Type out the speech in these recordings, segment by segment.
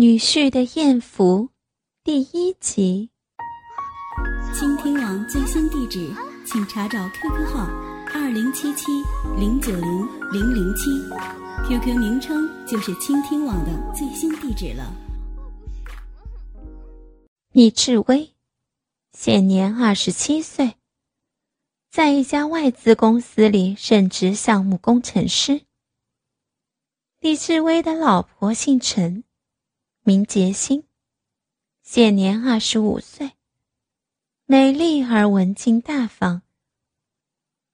女婿的艳福第一集。倾听网最新地址，请查找 QQ 号二零七七零九零零零七，QQ 名称就是倾听网的最新地址了。李志威，现年二十七岁，在一家外资公司里任职项目工程师。李志威的老婆姓陈，名洁欣，现年二十五岁，美丽而文静大方。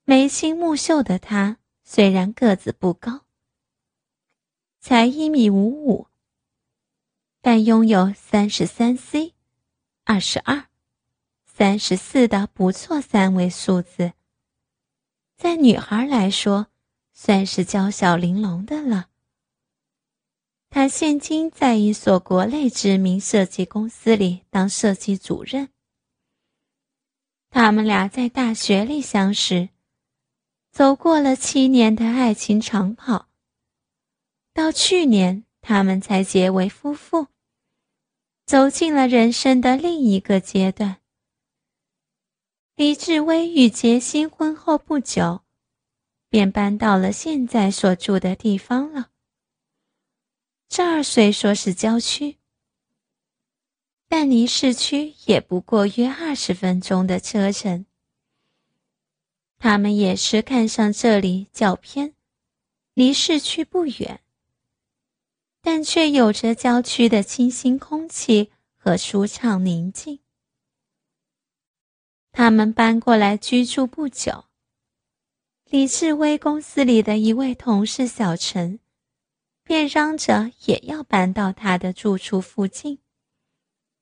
眉清目秀的她，虽然个子不高，才一米五五，但拥有三十三 C、二十二、三十四的不错三位数字，在女孩来说，算是娇小玲珑的了。他现今在一所国内知名设计公司里当设计主任。他们俩在大学里相识，走过了七年的爱情长跑。到去年，他们才结为夫妇，走进了人生的另一个阶段。李志威与杰心婚后不久，便搬到了现在所住的地方了。这儿虽说是郊区，但离市区也不过约二十分钟的车程。他们也是看上这里较偏，离市区不远，但却有着郊区的清新空气和舒畅宁静。他们搬过来居住不久，李志威公司里的一位同事小陈。便嚷着也要搬到他的住处附近，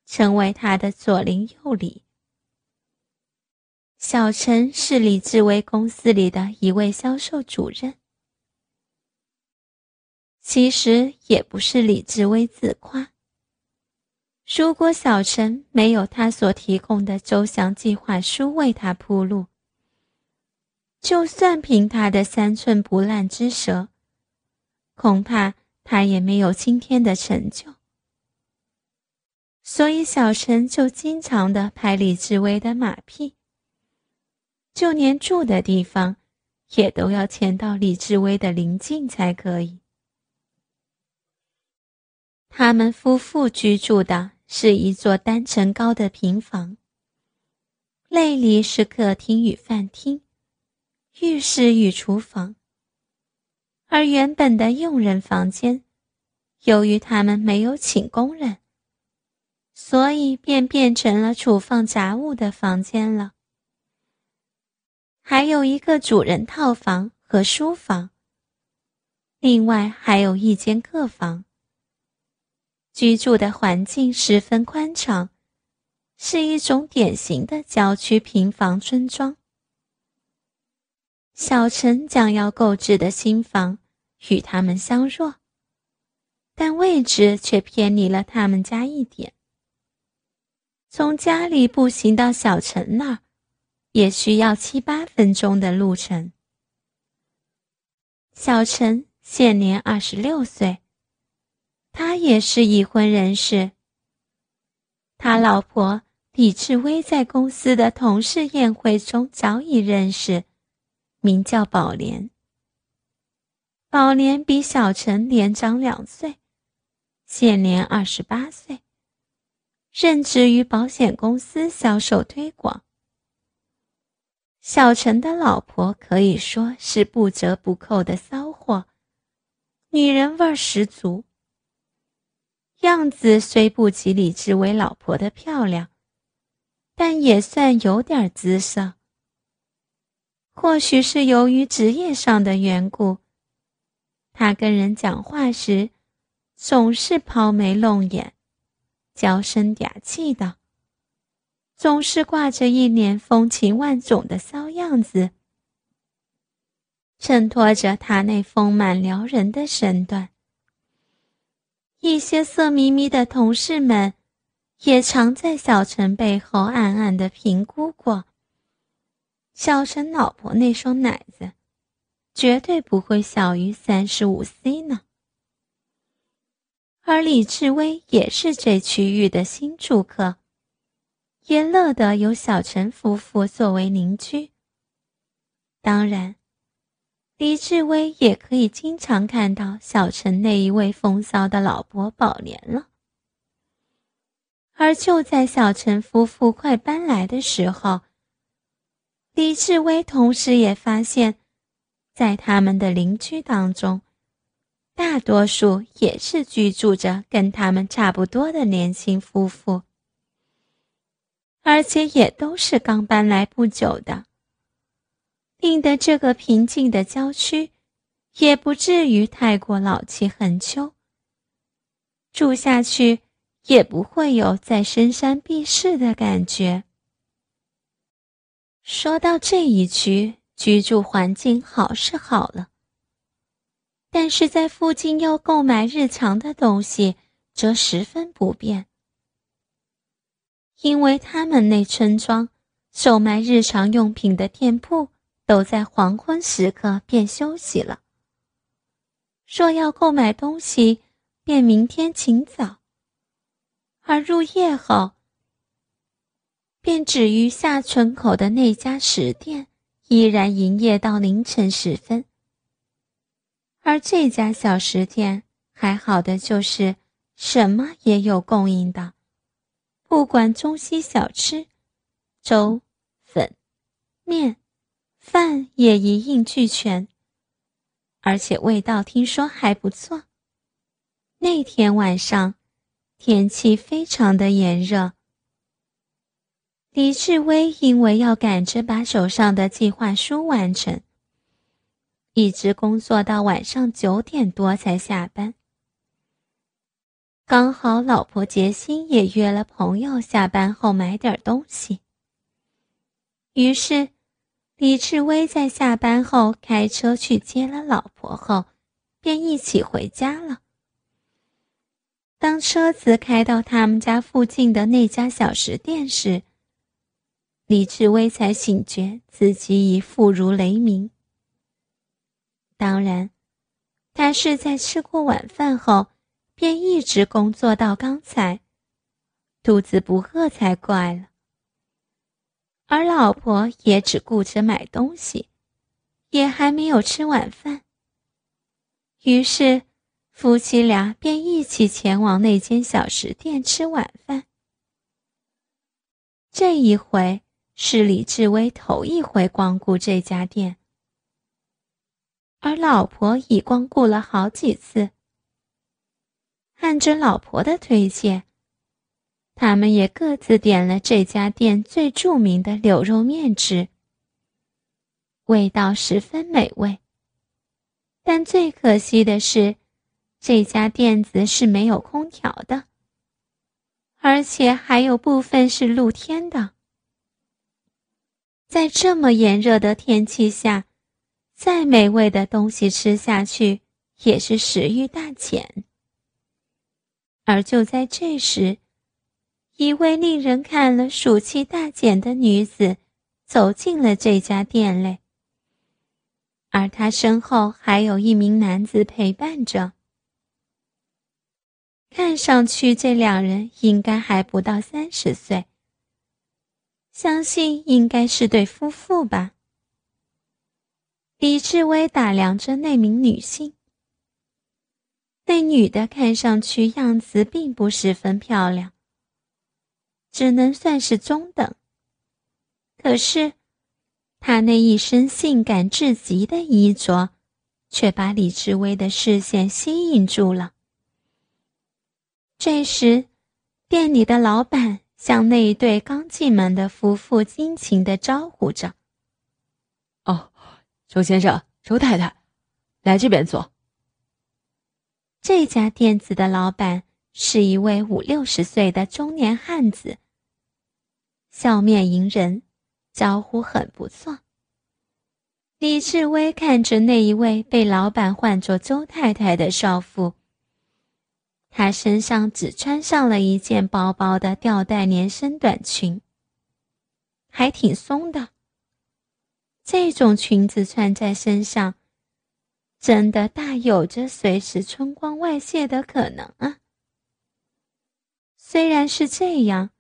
成为他的左邻右里。小陈是李志威公司里的一位销售主任。其实也不是李志威自夸。如果小陈没有他所提供的周详计划书为他铺路，就算凭他的三寸不烂之舌。恐怕他也没有今天的成就，所以小陈就经常的拍李志威的马屁，就连住的地方，也都要迁到李志威的邻近才可以。他们夫妇居住的是一座单层高的平房，内里是客厅与饭厅，浴室与厨房。而原本的佣人房间，由于他们没有请工人，所以便变成了储放杂物的房间了。还有一个主人套房和书房，另外还有一间客房。居住的环境十分宽敞，是一种典型的郊区平房村庄。小陈将要购置的新房。与他们相若，但位置却偏离了他们家一点。从家里步行到小陈那儿，也需要七八分钟的路程。小陈现年二十六岁，他也是已婚人士。他老婆李志威在公司的同事宴会中早已认识，名叫宝莲。宝莲比小陈年长两岁，现年二十八岁，任职于保险公司销售推广。小陈的老婆可以说是不折不扣的骚货，女人味十足。样子虽不及李志伟老婆的漂亮，但也算有点姿色。或许是由于职业上的缘故。他跟人讲话时，总是抛眉弄眼、娇声嗲气的，总是挂着一脸风情万种的骚样子，衬托着他那丰满撩人的身段。一些色眯眯的同事们，也常在小陈背后暗暗的评估过：小陈老婆那双奶子。绝对不会小于三十五 C 呢。而李志威也是这区域的新住客，也乐得有小陈夫妇作为邻居。当然，李志威也可以经常看到小陈那一位风骚的老婆宝莲了。而就在小陈夫妇快搬来的时候，李志威同时也发现，在他们的邻居当中，大多数也是居住着跟他们差不多的年轻夫妇，而且也都是刚搬来不久的，令得这个平静的郊区也不至于太过老气横秋。住下去也不会有在深山避世的感觉。说到这一区，居住环境好是好了，但是在附近要购买日常的东西，则十分不便。因为他们那村庄售卖日常用品的店铺都在黄昏时刻便休息了，若要购买东西，便明天请早，而入夜后。便止于下村口的那家食店，依然营业到凌晨时分。而这家小食店还好的就是什么也有供应的，不管中西小吃，粥、粉、面、饭也一应俱全，而且味道听说还不错。那天晚上，天气非常的炎热。李志威因为要赶着把手上的计划书完成，一直工作到晚上九点多才下班。刚好老婆杰心也约了朋友下班后买点东西，于是李志威在下班后开车去接了老婆后，便一起回家了。当车子开到他们家附近的那家小食店时，李志威才醒觉自己已腹如雷鸣。当然，他是在吃过晚饭后，便一直工作到刚才，肚子不饿才怪了。而老婆也只顾着买东西，也还没有吃晚饭。于是，夫妻俩便一起前往那间小食店吃晚饭。这一回。是李志威头一回光顾这家店，而老婆已光顾了好几次。按着老婆的推荐，他们也各自点了这家店最著名的柳肉面吃，味道十分美味。但最可惜的是，这家店子是没有空调的，而且还有部分是露天的。在这么炎热的天气下，再美味的东西吃下去也是食欲大减。而就在这时，一位令人看了暑气大减的女子走进了这家店内，而她身后还有一名男子陪伴着。看上去，这两人应该还不到三十岁。相信应该是对夫妇吧。李志威打量着那名女性，那女的看上去样子并不十分漂亮，只能算是中等。可是，她那一身性感至极的衣着，却把李志威的视线吸引住了。这时，店里的老板。向那一对刚进门的夫妇殷勤的招呼着：“哦，周先生、周太太，来这边坐。”这家店子的老板是一位五六十岁的中年汉子，笑面迎人，招呼很不错。李志威看着那一位被老板唤作周太太的少妇。她身上只穿上了一件薄薄的吊带连身短裙，还挺松的。这种裙子穿在身上，真的大有着随时春光外泄的可能啊！虽然是这样，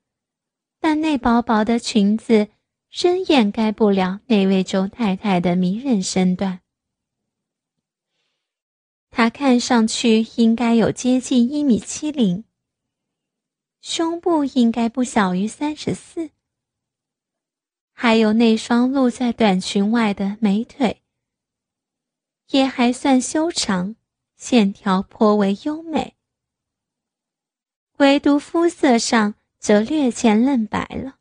但那薄薄的裙子仍掩盖不了那位周太太的迷人身段。她看上去应该有接近一米七零，胸部应该不小于三十四，还有那双露在短裙外的美腿，也还算修长，线条颇为优美。唯独肤色上则略显嫩白了。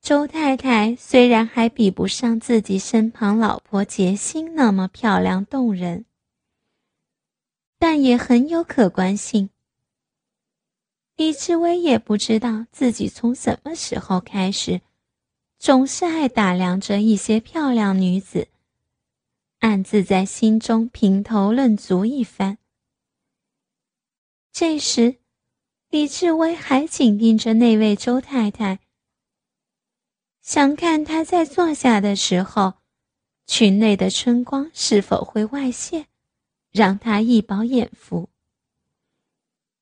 周太太虽然还比不上自己身旁老婆杰心那么漂亮动人，但也很有可观性。李志威也不知道自己从什么时候开始，总是爱打量着一些漂亮女子，暗自在心中评头论足一番。这时，李志威还紧盯着那位周太太，想看他在坐下的时候，裙内的春光是否会外泄，让他一饱眼福。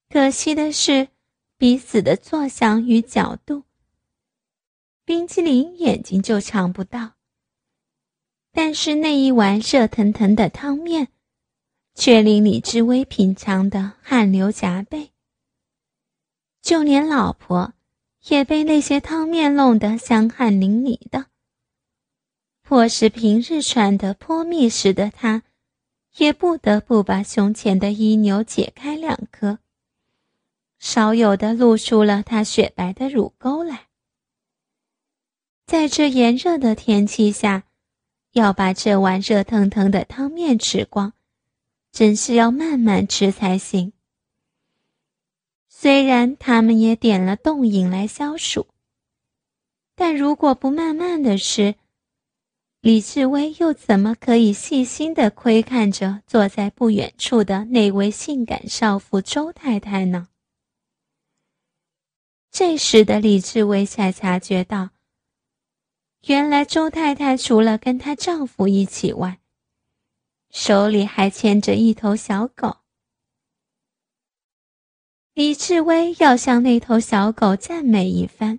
可惜的是，彼此的坐相与角度，冰淇淋眼睛就尝不到。但是那一碗热腾腾的汤面。却令李志威品尝的汗流浃背，就连老婆也被那些汤面弄得香汗淋漓的。迫使平日穿得颇密实的他，也不得不把胸前的衣纽解开两颗，少有的露出了他雪白的乳沟来。在这炎热的天气下，要把这碗热腾腾的汤面吃光。真是要慢慢吃才行。虽然他们也点了冻饮来消暑，但如果不慢慢的吃，李志威又怎么可以细心的窥看着坐在不远处的那位性感少妇周太太呢？这时的李志威才察觉到，原来周太太除了跟她丈夫一起外，手里还牵着一头小狗，李志威要向那头小狗赞美一番。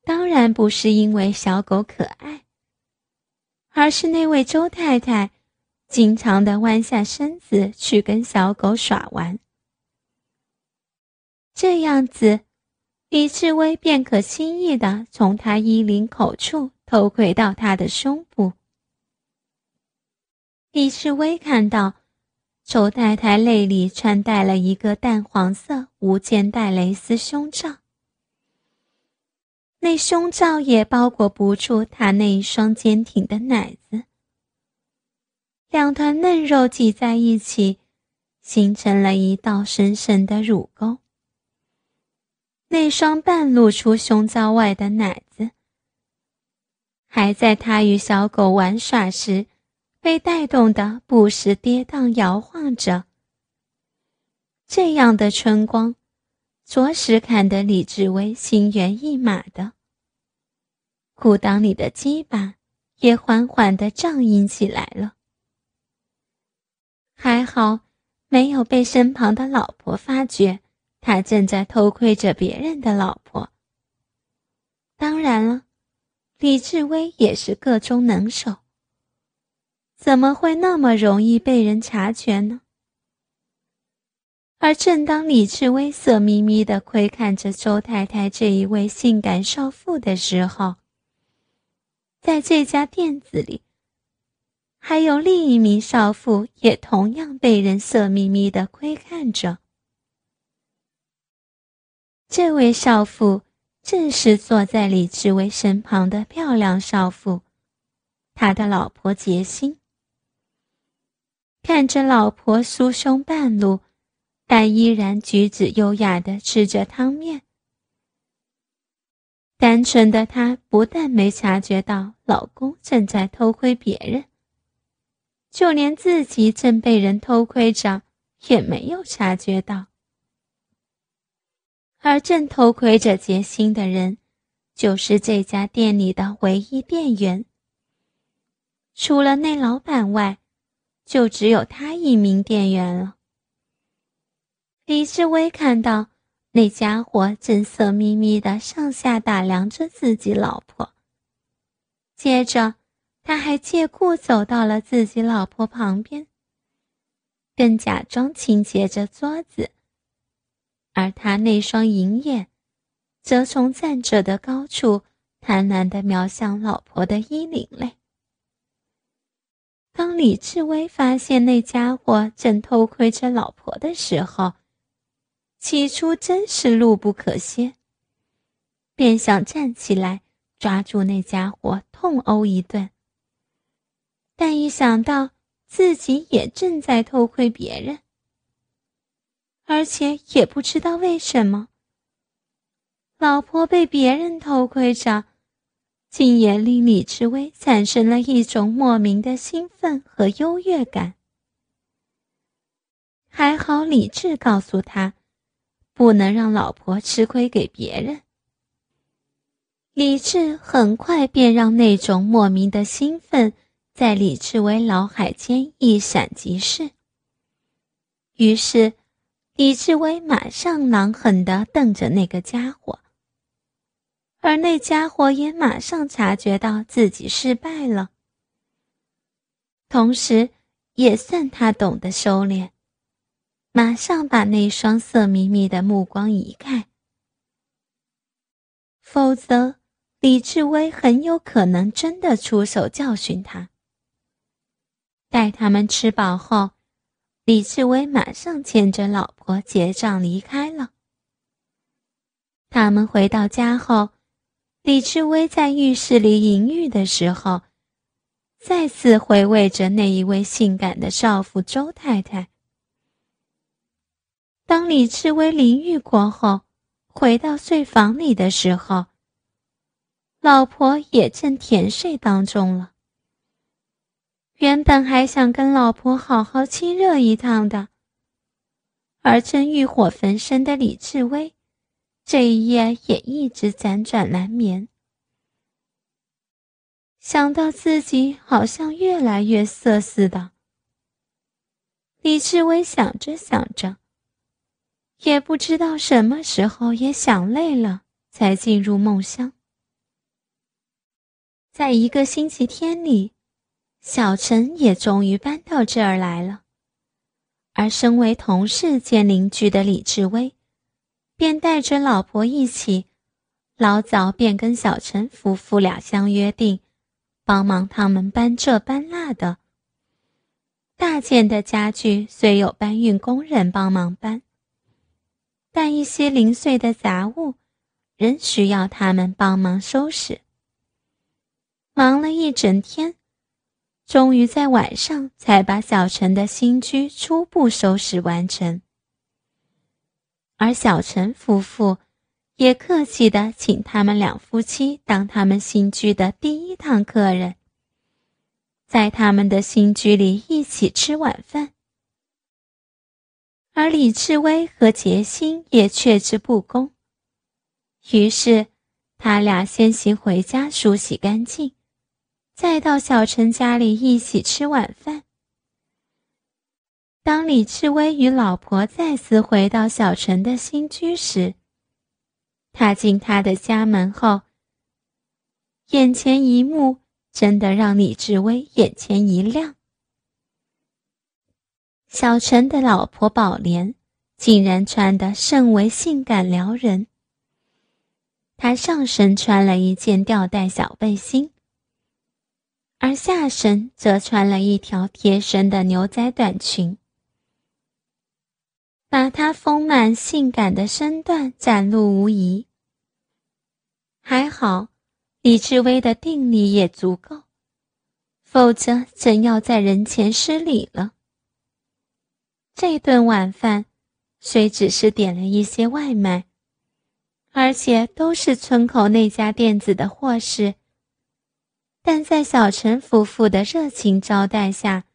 当然不是因为小狗可爱，而是那位周太太经常的弯下身子去跟小狗耍玩，这样子，李志威便可轻易的从他衣领口处偷窥到他的胸部。李志威看到周太太内里穿戴了一个淡黄色无肩带蕾丝胸罩，那胸罩也包裹不住她那一双坚挺的奶子，两团嫩肉挤在一起，形成了一道深深的乳沟。那双半露出胸罩外的奶子，还在她与小狗玩耍时。被带动的不时跌宕摇晃着，这样的春光，着实看得李志威心猿意马的。裤裆里的鸡巴也缓缓的胀硬起来了。还好没有被身旁的老婆发觉，他正在偷窥着别人的老婆。当然了，李志威也是个中能手。怎么会那么容易被人察觉呢？而正当李志威色眯眯的窥看着周太太这一位性感少妇的时候，在这家店子里，还有另一名少妇也同样被人色眯眯的窥看着。这位少妇正是坐在李志威身旁的漂亮少妇，他的老婆杰心。看着老婆酥胸半露，但依然举止优雅的吃着汤面。单纯的她不但没察觉到老公正在偷窥别人，就连自己正被人偷窥着也没有察觉到。而正偷窥着杰心的人，就是这家店里的唯一店员。除了那老板外。就只有他一名店员了。李志威看到那家伙正色眯眯的上下打量着自己老婆，接着他还借故走到了自己老婆旁边，更假装清洁着桌子，而他那双银眼则从站着的高处贪婪的瞄向老婆的衣领内。当李志威发现那家伙正偷窥着老婆的时候，起初真是怒不可遏，便想站起来抓住那家伙痛殴一顿。但一想到自己也正在偷窥别人，而且也不知道为什么，老婆被别人偷窥着，竟也令李志威产生了一种莫名的兴奋和优越感。还好李智告诉他。不能让老婆吃亏给别人。李智很快便让那种莫名的兴奋在李志威脑海间一闪即逝。于是，李志威马上狼狠地瞪着那个家伙，而那家伙也马上察觉到自己失败了，同时也算他懂得收敛。马上把那双色眯眯的目光移开，否则李志威很有可能真的出手教训他。待他们吃饱后，李志威马上牵着老婆结账离开了。他们回到家后，李志威在浴室里淫浴的时候，再次回味着那一位性感的少妇周太太。当李志威淋浴过后，回到睡房里的时候，老婆也正甜睡当中了。原本还想跟老婆好好亲热一趟的，而正欲火焚身的李志威，这一夜也一直辗转难眠。想到自己好像越来越色似的，李志威想着想着。也不知道什么时候也想累了，才进入梦乡。在一个星期天里，小陈也终于搬到这儿来了，而身为同事兼邻居的李志威，便带着老婆一起，老早便跟小陈夫妇俩相约定，帮忙他们搬这搬那的。大件的家具虽有搬运工人帮忙搬。但一些零碎的杂物，仍需要他们帮忙收拾。忙了一整天，终于在晚上才把小陈的新居初步收拾完成。而小陈夫妇也客气的请他们两夫妻当他们新居的第一趟客人，在他们的新居里一起吃晚饭。而李志威和杰心也却之不恭，于是他俩先行回家梳洗干净，再到小陈家里一起吃晚饭。当李志威与老婆再次回到小陈的新居时，踏进他的家门后，眼前一幕真的让李志威眼前一亮。小陈的老婆宝莲竟然穿得甚为性感撩人。她上身穿了一件吊带小背心，而下身则穿了一条贴身的牛仔短裙，把她丰满性感的身段展露无遗。还好，李志威的定力也足够，否则真要在人前失礼了。这顿晚饭虽只是点了一些外卖，而且都是村口那家店子的货事，但在小陈夫妇的热情招待下，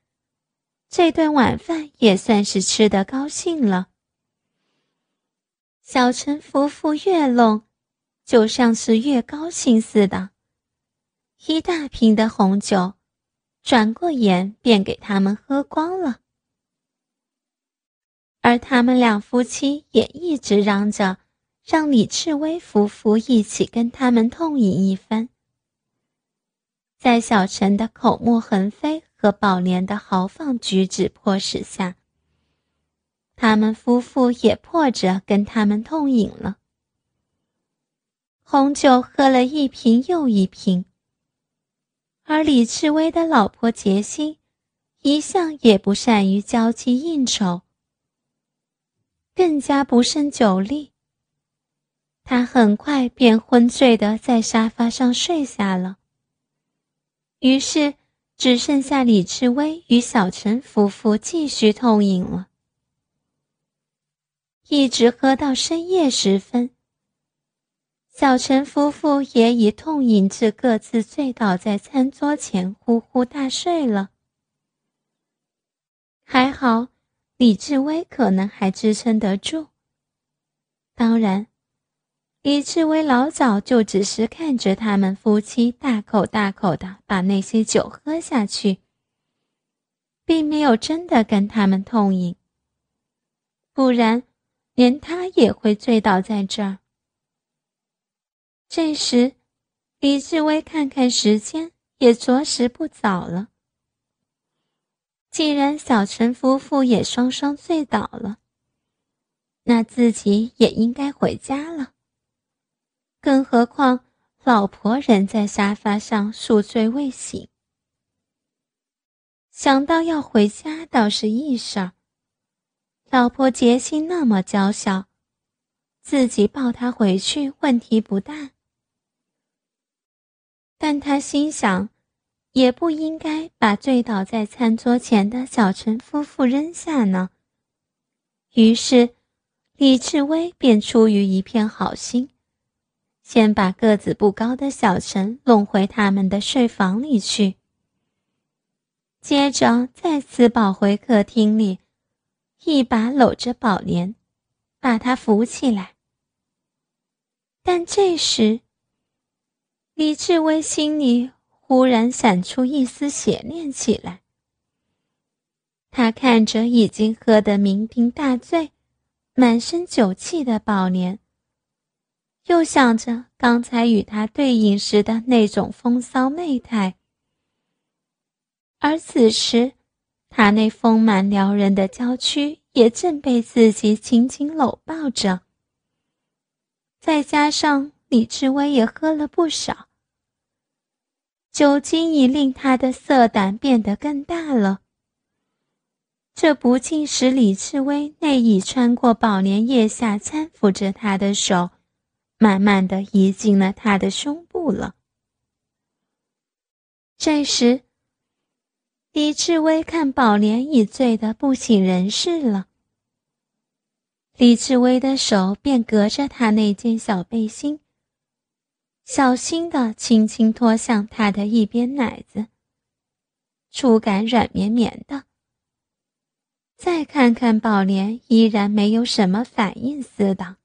这顿晚饭也算是吃得高兴了。小陈夫妇越弄，就像是越高兴似的，一大瓶的红酒，转过眼便给他们喝光了。而他们两夫妻也一直嚷着，让李志威夫妇一起跟他们痛饮一番。在小陈的口沫横飞和宝莲的豪放举止迫使下，他们夫妇也迫着跟他们痛饮了。红酒喝了一瓶又一瓶，而李志威的老婆杰心，一向也不善于交际应酬。更加不胜酒力，他很快便昏醉的在沙发上睡下了。于是，只剩下李志威与小陈夫妇继续痛饮了，一直喝到深夜时分。小陈夫妇也已痛饮至各自醉倒在餐桌前，呼呼大睡了。还好。李志威可能还支撑得住。当然，李志威老早就只是看着他们夫妻大口大口的把那些酒喝下去，并没有真的跟他们痛饮。不然，连他也会醉倒在这儿。这时，李志威看看时间，也着实不早了。既然小陈夫妇也双双醉倒了，那自己也应该回家了。更何况老婆仍在沙发上宿醉未醒。想到要回家倒是易事儿，老婆杰心那么娇小，自己抱她回去问题不大。但他心想。也不应该把醉倒在餐桌前的小陈夫妇扔下呢。于是，李志威便出于一片好心，先把个子不高的小陈弄回他们的睡房里去，接着再次跑回客厅里，一把搂着宝莲，把她扶起来。但这时，李志威心里。忽然闪出一丝邪念起来。他看着已经喝得酩酊大醉、满身酒气的宝莲，又想着刚才与他对饮时的那种风骚媚态，而此时他那丰满撩人的娇躯也正被自己紧紧搂抱着。再加上李志威也喝了不少。酒精已令他的色胆变得更大了。这不禁使李志威那已穿过宝莲腋下搀扶着他的手，慢慢的移进了他的胸部了。这时，李志威看宝莲已醉得不省人事了，李志威的手便隔着他那件小背心。小心的轻轻托向他的一边奶子，触感软绵绵的。再看看宝莲，依然没有什么反应似的。